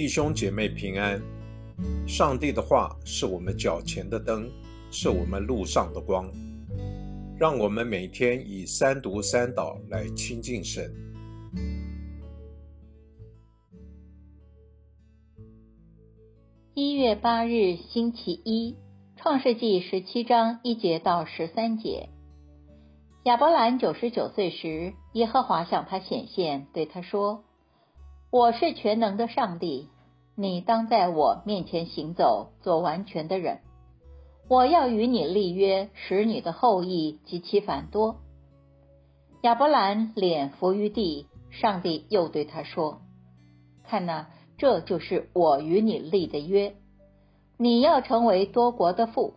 弟兄姐妹平安。上帝的话是我们脚前的灯，是我们路上的光。让我们每天以三读三祷来亲近神。一月八日，星期一，创世纪十七章一节到十三节。亚伯兰九十九岁时，耶和华向他显现，对他说：“我是全能的上帝。”你当在我面前行走，做完全的人。我要与你立约，使你的后裔极其繁多。亚伯兰脸伏于地，上帝又对他说：“看哪，这就是我与你立的约。你要成为多国的父。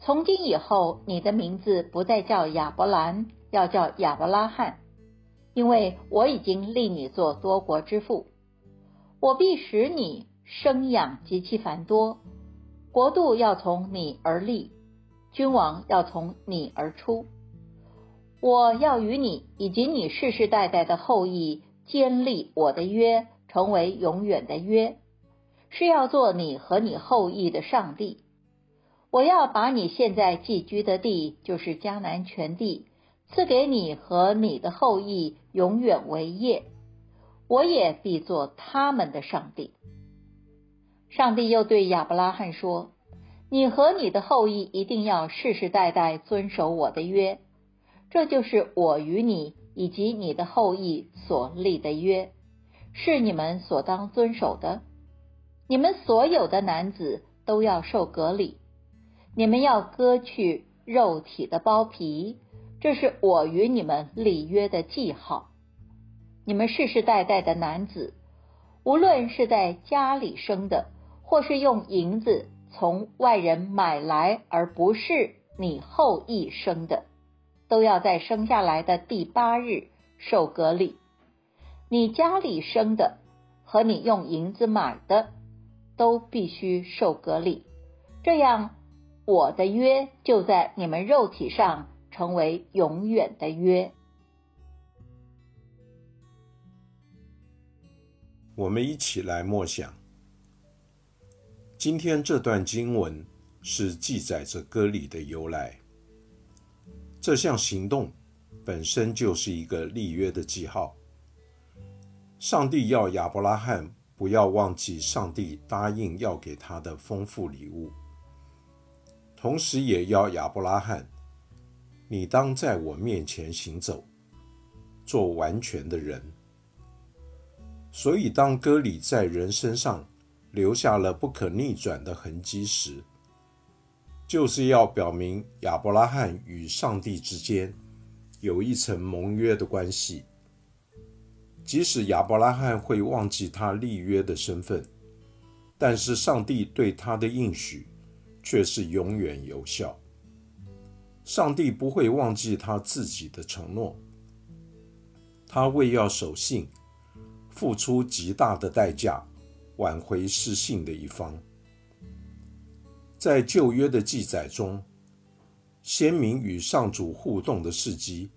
从今以后，你的名字不再叫亚伯兰，要叫亚伯拉罕，因为我已经立你做多国之父。”我必使你生养极其繁多，国度要从你而立，君王要从你而出。我要与你以及你世世代代的后裔坚立我的约，成为永远的约，是要做你和你后裔的上帝。我要把你现在寄居的地，就是迦南全地，赐给你和你的后裔永远为业。我也必做他们的上帝。上帝又对亚伯拉罕说：“你和你的后裔一定要世世代代遵守我的约，这就是我与你以及你的后裔所立的约，是你们所当遵守的。你们所有的男子都要受隔离，你们要割去肉体的包皮，这是我与你们立约的记号。”你们世世代代的男子，无论是在家里生的，或是用银子从外人买来，而不是你后裔生的，都要在生下来的第八日受隔离。你家里生的和你用银子买的，都必须受隔离。这样，我的约就在你们肉体上成为永远的约。我们一起来默想。今天这段经文是记载着割礼的由来。这项行动本身就是一个立约的记号。上帝要亚伯拉罕不要忘记上帝答应要给他的丰富礼物，同时也要亚伯拉罕，你当在我面前行走，做完全的人。所以，当割礼在人身上留下了不可逆转的痕迹时，就是要表明亚伯拉罕与上帝之间有一层盟约的关系。即使亚伯拉罕会忘记他立约的身份，但是上帝对他的应许却是永远有效。上帝不会忘记他自己的承诺，他为要守信。付出极大的代价挽回失信的一方，在旧约的记载中，先民与上主互动的事迹，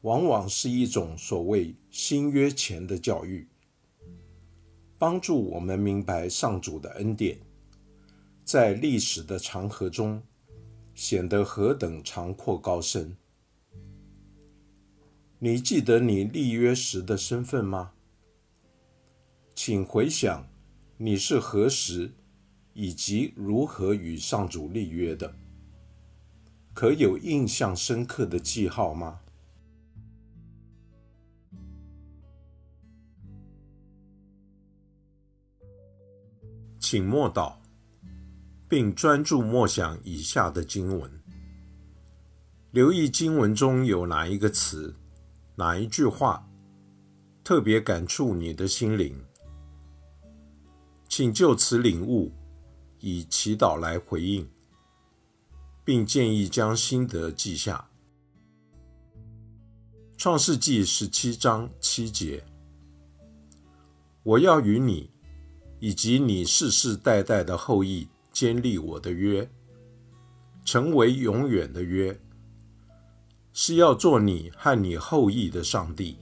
往往是一种所谓新约前的教育，帮助我们明白上主的恩典，在历史的长河中显得何等长阔高深。你记得你立约时的身份吗？请回想，你是何时以及如何与上主立约的？可有印象深刻的记号吗？请默祷，并专注默想以下的经文，留意经文中有哪一个词、哪一句话特别感触你的心灵。请就此领悟，以祈祷来回应，并建议将心得记下。创世纪十七章七节：我要与你以及你世世代代的后裔坚立我的约，成为永远的约，是要做你和你后裔的上帝。